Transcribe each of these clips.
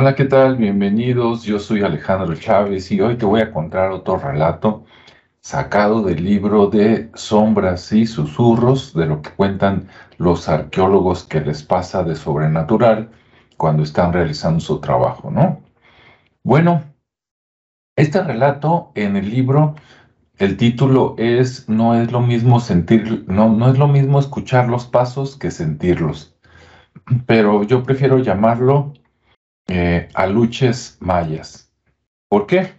Hola, ¿qué tal? Bienvenidos. Yo soy Alejandro Chávez y hoy te voy a contar otro relato sacado del libro de Sombras y Susurros, de lo que cuentan los arqueólogos que les pasa de sobrenatural cuando están realizando su trabajo, ¿no? Bueno, este relato en el libro, el título es No es lo mismo sentir, no, no es lo mismo escuchar los pasos que sentirlos, pero yo prefiero llamarlo eh, aluches mayas. ¿Por qué?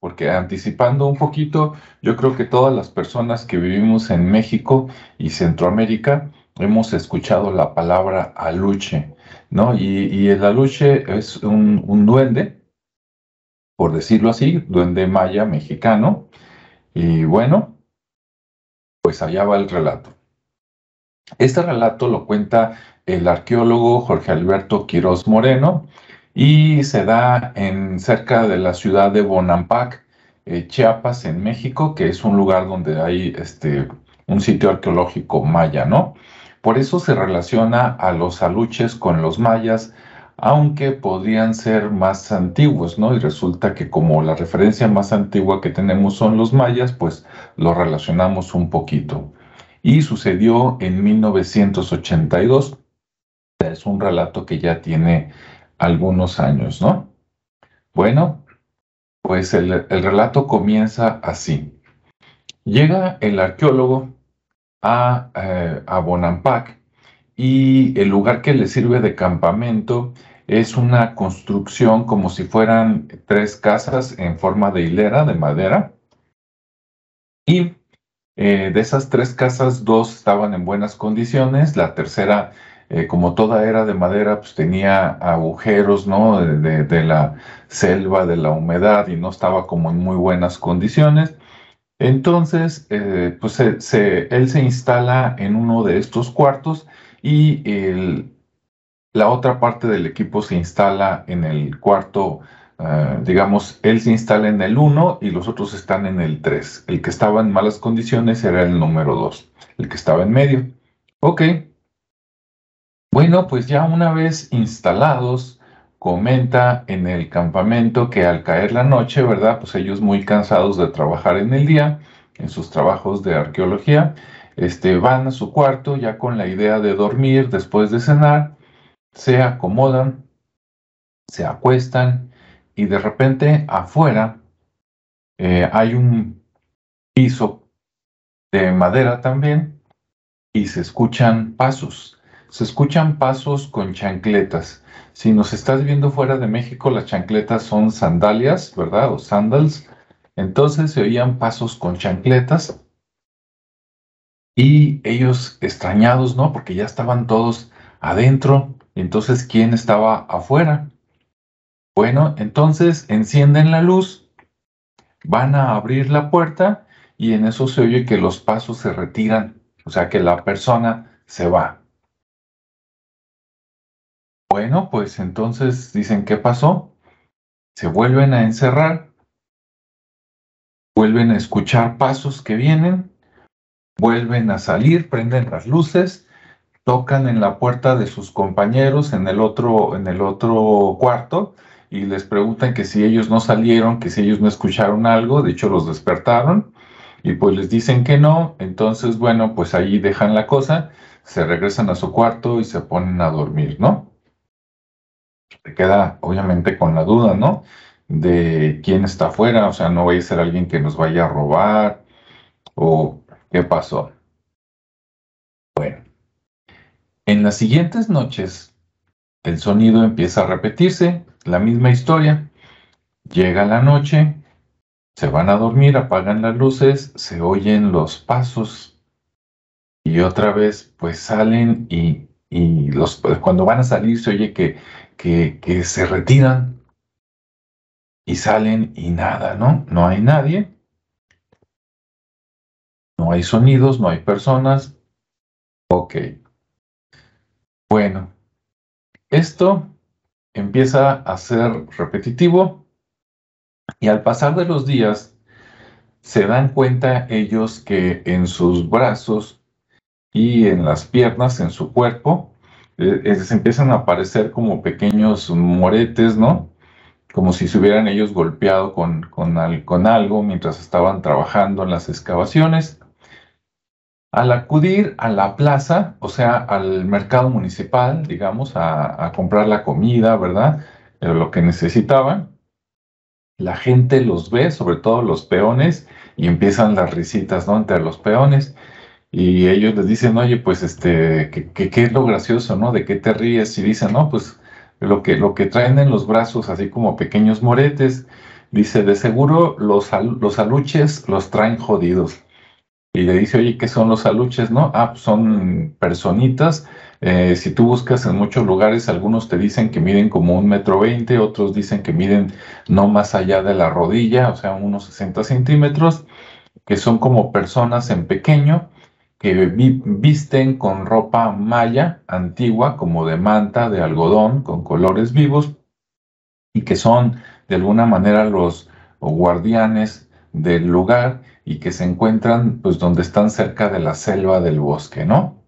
Porque anticipando un poquito, yo creo que todas las personas que vivimos en México y Centroamérica hemos escuchado la palabra aluche, ¿no? Y, el aluche es un, un, duende, por decirlo así, duende maya mexicano. Y bueno, pues allá va el relato. Este relato lo cuenta el arqueólogo Jorge Alberto Quiroz Moreno, y se da en cerca de la ciudad de Bonampak, eh, Chiapas, en México, que es un lugar donde hay este, un sitio arqueológico maya, ¿no? Por eso se relaciona a los aluches con los mayas, aunque podrían ser más antiguos, ¿no? Y resulta que como la referencia más antigua que tenemos son los mayas, pues lo relacionamos un poquito. Y sucedió en 1982. Es un relato que ya tiene algunos años, ¿no? Bueno, pues el, relato comienza así. Llega el arqueólogo a, eh, Bonampak y el lugar que le sirve de campamento es una construcción como si fueran tres casas en forma de hilera de madera. Y eh, de esas tres casas, dos estaban en buenas condiciones, la tercera eh, como toda era de madera, pues tenía agujeros, ¿no? De, la selva, de la humedad y no estaba como en muy buenas condiciones. Entonces, eh, pues él se instala en uno de estos cuartos y la otra parte del equipo se instala en el cuarto, eh, digamos, él se instala en el 1 y los otros están en el 3. El que estaba en malas condiciones era el número 2, el que estaba en medio. Ok, bueno, pues ya una vez instalados, comenta en el campamento que al caer la noche, ¿verdad? Pues ellos muy cansados de trabajar en el día, en sus trabajos de arqueología, este, van a su cuarto ya con la idea de dormir después de cenar, se acomodan, se acuestan y de repente afuera eh, hay un piso de madera también y se escuchan pasos se escuchan pasos con chancletas. Si nos estás viendo fuera de México, las chancletas son sandalias, ¿verdad? O sandals. Entonces se oían pasos con chancletas. Y ellos extrañados, ¿no? Porque ya estaban todos adentro. Entonces, ¿quién estaba afuera? Bueno, entonces encienden la luz, van a abrir la puerta y en eso se oye que los pasos se retiran, o sea que la persona se va. Bueno, pues entonces dicen, ¿qué pasó? Se vuelven a encerrar, vuelven a escuchar pasos que vienen, vuelven a salir, prenden las luces, tocan en la puerta de sus compañeros en el otro, en el otro cuarto y les preguntan que si ellos no salieron, que si ellos no escucharon algo, de hecho los despertaron y pues les dicen que no, entonces bueno, pues ahí dejan la cosa, se regresan a su cuarto y se ponen a dormir, ¿no? Te queda obviamente con la duda, ¿no? De quién está afuera, o sea, no vaya a ser alguien que nos vaya a robar o qué pasó. Bueno, en las siguientes noches el sonido empieza a repetirse, la misma historia. Llega la noche, se van a dormir, apagan las luces, se oyen los pasos y otra vez pues salen y, y los, cuando van a salir se oye que que, se retiran y salen y nada, ¿no? No hay nadie, no hay sonidos, no hay personas. Ok. Bueno, esto empieza a ser repetitivo y al pasar de los días se dan cuenta ellos que en sus brazos y en las piernas, en su cuerpo, eh, se empiezan a aparecer como pequeños moretes, ¿no? Como si se hubieran ellos golpeado con, con, con algo mientras estaban trabajando en las excavaciones. Al acudir a la plaza, o sea, al mercado municipal, digamos, a, comprar la comida, ¿verdad? Eh, lo que necesitaban, la gente los ve, sobre todo los peones, y empiezan las risitas, ¿no? Entre los peones. Y ellos les dicen, oye, pues, este, ¿qué, es lo gracioso, ¿no? ¿De qué te ríes? Y dicen, no, pues, lo que, lo que traen en los brazos, así como pequeños moretes, dice, de seguro los, los aluches los traen jodidos y le dice, oye, ¿qué son los aluches? No, ah, pues son personitas. Eh, si tú buscas en muchos lugares, algunos te dicen que miden como un metro veinte, otros dicen que miden no más allá de la rodilla, o sea, unos 60 centímetros, que son como personas en pequeño, que visten con ropa maya antigua, como de manta, de algodón, con colores vivos, y que son de alguna manera los guardianes del lugar y que se encuentran pues donde están cerca de la selva del bosque, ¿no?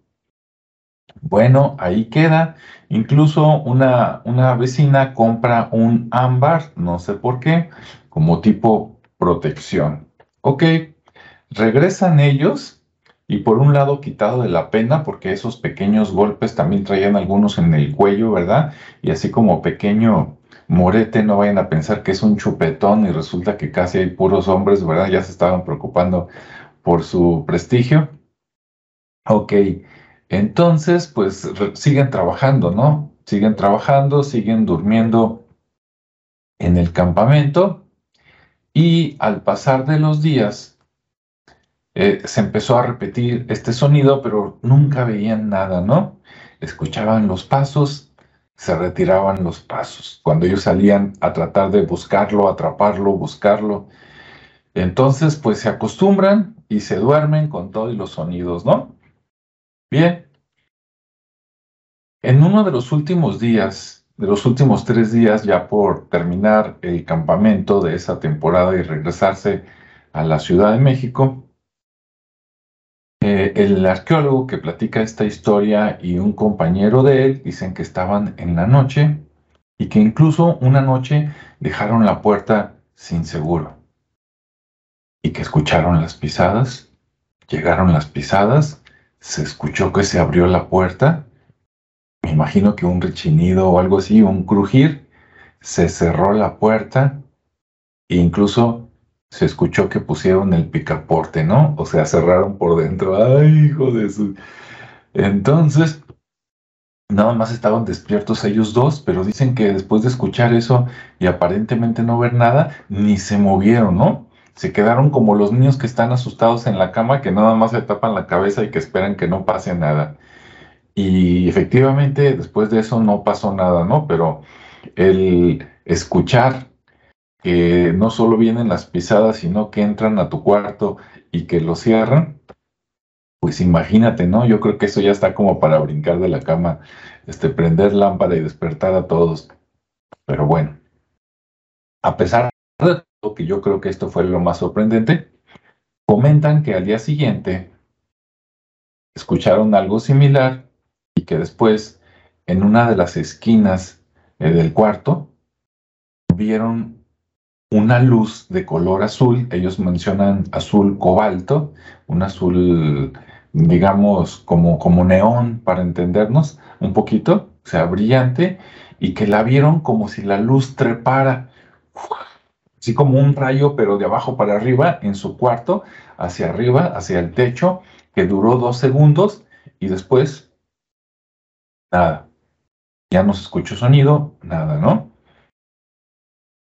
Bueno, ahí queda. Incluso una, una vecina compra un ámbar, no sé por qué, como tipo protección. Ok, regresan ellos y por un lado quitado de la pena, porque esos pequeños golpes también traían algunos en el cuello, ¿verdad? Y así como pequeño Morete, no vayan a pensar que es un chupetón y resulta que casi hay puros hombres, ¿verdad? Ya se estaban preocupando por su prestigio. Ok, entonces, pues siguen trabajando, ¿no? Siguen trabajando, siguen durmiendo en el campamento y al pasar de los días eh, se empezó a repetir este sonido, pero nunca veían nada, ¿no? Escuchaban los pasos se retiraban los pasos, cuando ellos salían a tratar de buscarlo, atraparlo, buscarlo. Entonces, pues se acostumbran y se duermen con todos los sonidos, ¿no? Bien. En uno de los últimos días, de los últimos tres días, ya por terminar el campamento de esa temporada y regresarse a la Ciudad de México, eh, el arqueólogo que platica esta historia y un compañero de él dicen que estaban en la noche y que incluso una noche dejaron la puerta sin seguro y que escucharon las pisadas, llegaron las pisadas, se escuchó que se abrió la puerta, me imagino que un rechinido o algo así, un crujir, se cerró la puerta e incluso se escuchó que pusieron el picaporte, ¿no? O sea, cerraron por dentro. ¡Ay, hijo de su! Entonces, nada más estaban despiertos ellos dos, pero dicen que después de escuchar eso y aparentemente no ver nada, ni se movieron, ¿no? Se quedaron como los niños que están asustados en la cama, que nada más se tapan la cabeza y que esperan que no pase nada. Y efectivamente, después de eso no pasó nada, ¿no? Pero el escuchar que no solo vienen las pisadas, sino que entran a tu cuarto y que lo cierran, pues imagínate, ¿no? Yo creo que eso ya está como para brincar de la cama, este, prender lámpara y despertar a todos. Pero bueno, a pesar de todo, que yo creo que esto fue lo más sorprendente, comentan que al día siguiente escucharon algo similar y que después, en una de las esquinas eh, del cuarto, vieron una luz de color azul, ellos mencionan azul cobalto, un azul, digamos, como, como neón para entendernos un poquito, o sea, brillante, y que la vieron como si la luz trepara, así como un rayo, pero de abajo para arriba, en su cuarto, hacia arriba, hacia el techo, que duró dos segundos y después, nada, ya no se escuchó sonido, nada, ¿no?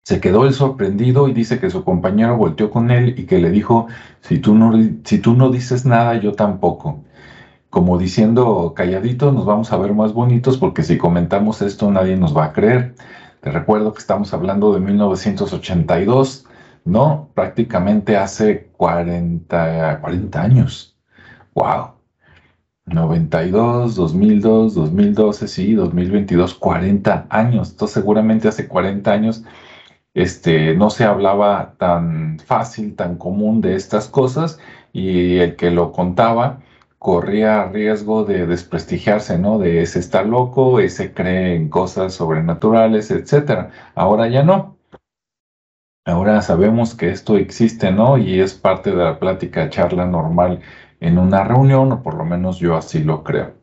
Se quedó él sorprendido y dice que su compañero volteó con él y que le dijo, si tú no, si tú no dices nada, yo tampoco. Como diciendo, calladito, nos vamos a ver más bonitos porque si comentamos esto nadie nos va a creer. Te recuerdo que estamos hablando de 1982, ¿no? Prácticamente hace 40, 40 años. ¡Wow! 92, 2002, 2012, sí, 2022, 40 años. Esto seguramente hace 40 años este, no se hablaba tan fácil, tan común de estas cosas y el que lo contaba corría riesgo de desprestigiarse, ¿no? De ese está loco, ese cree en cosas sobrenaturales, etcétera. Ahora ya no. Ahora sabemos que esto existe, ¿no? Y es parte de la plática, charla normal en una reunión, o por lo menos yo así lo creo.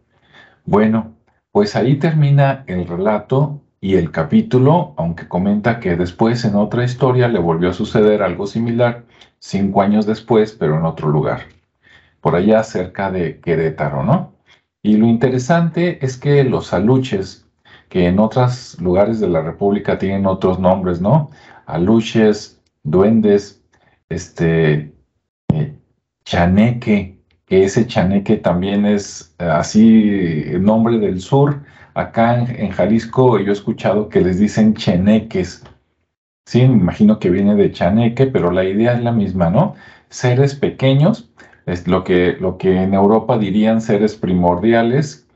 Bueno, pues ahí termina el relato y el capítulo, aunque comenta que después en otra historia le volvió a suceder algo similar, cinco años después, pero en otro lugar, por allá cerca de Querétaro, ¿no? Y lo interesante es que los aluches, que en otros lugares de la República tienen otros nombres, ¿no? Aluches, duendes, este, eh, chaneque, que ese chaneque también es eh, así nombre del sur. Acá en, Jalisco yo he escuchado que les dicen cheneques. Sí, me imagino que viene de chaneque, pero la idea es la misma, ¿no? Seres pequeños, es lo que, lo que en Europa dirían seres primordiales,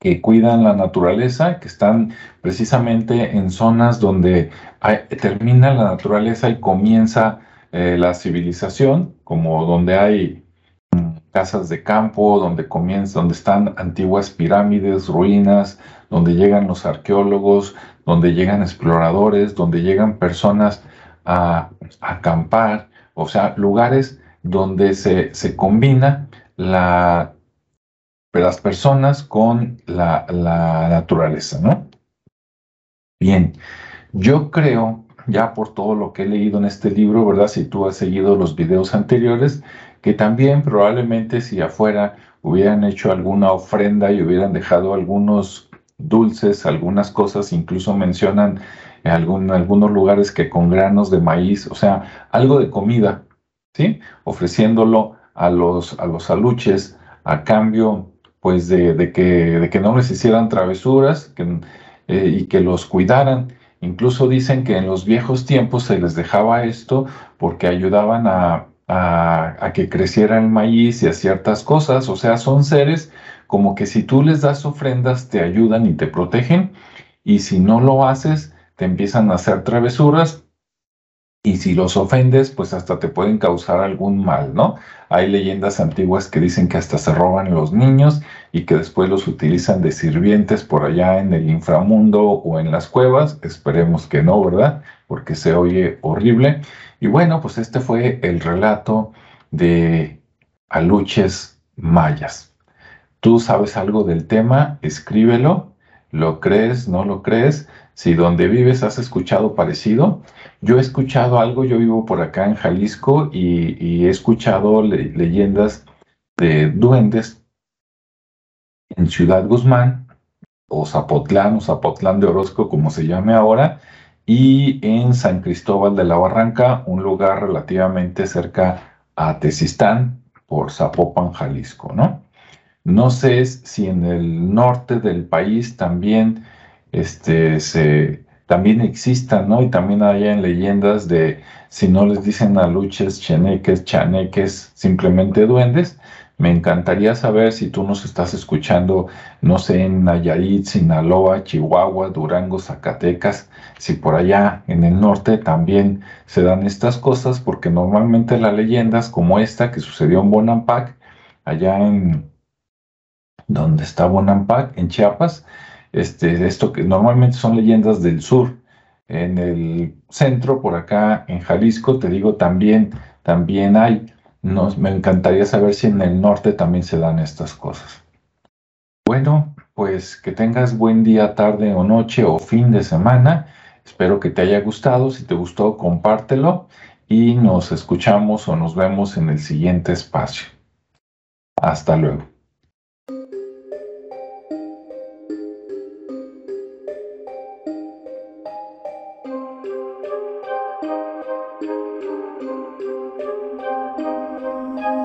que cuidan la naturaleza, que están precisamente en zonas donde termina la naturaleza y comienza eh, la civilización, como donde hay casas de campo, donde comienza, donde están antiguas pirámides, ruinas, donde llegan los arqueólogos, donde llegan exploradores, donde llegan personas a, acampar, o sea, lugares donde se, se combina la, las personas con la, la naturaleza, ¿no? Bien, yo creo, ya por todo lo que he leído en este libro, ¿verdad? Si tú has seguido los videos anteriores, que también probablemente si afuera hubieran hecho alguna ofrenda y hubieran dejado algunos dulces, algunas cosas, incluso mencionan en algunos lugares que con granos de maíz, o sea, algo de comida, ¿sí? Ofreciéndolo a los, a los aluches a cambio, pues, de, que, de que no les hicieran travesuras eh, y que los cuidaran. Incluso dicen que en los viejos tiempos se les dejaba esto porque ayudaban a, a, que creciera el maíz y a ciertas cosas. O sea, son seres como que si tú les das ofrendas te ayudan y te protegen y si no lo haces te empiezan a hacer travesuras y si los ofendes pues hasta te pueden causar algún mal, ¿no? Hay leyendas antiguas que dicen que hasta se roban los niños y que después los utilizan de sirvientes por allá en el inframundo o en las cuevas. Esperemos que no, ¿verdad? Porque se oye horrible. Y bueno, pues este fue el relato de aluches mayas. Tú sabes algo del tema, escríbelo, lo crees, no lo crees. Si donde vives has escuchado parecido, yo he escuchado algo, yo vivo por acá en Jalisco y, he escuchado leyendas de duendes en Ciudad Guzmán o Zapotlán o Zapotlán de Orozco, como se llame ahora, y en San Cristóbal de la Barranca, un lugar relativamente cerca a Tezistán, por Zapopan, Jalisco, ¿no? No sé si en el norte del país también, este, se, también existan, ¿no? Y también hay en leyendas de, si no les dicen aluches, cheneques, chaneques, simplemente duendes, me encantaría saber si tú nos estás escuchando, no sé, en Nayarit, Sinaloa, Chihuahua, Durango, Zacatecas, si por allá en el norte también se dan estas cosas, porque normalmente las leyendas como esta que sucedió en Bonampak, allá en donde está Bonampak, en Chiapas, este, esto que normalmente son leyendas del sur. En el centro, por acá en Jalisco, te digo, también, también hay me encantaría saber si en el norte también se dan estas cosas. Bueno, pues que tengas buen día, tarde o noche o fin de semana. Espero que te haya gustado. Si te gustó, compártelo y nos escuchamos o nos vemos en el siguiente espacio. Hasta luego.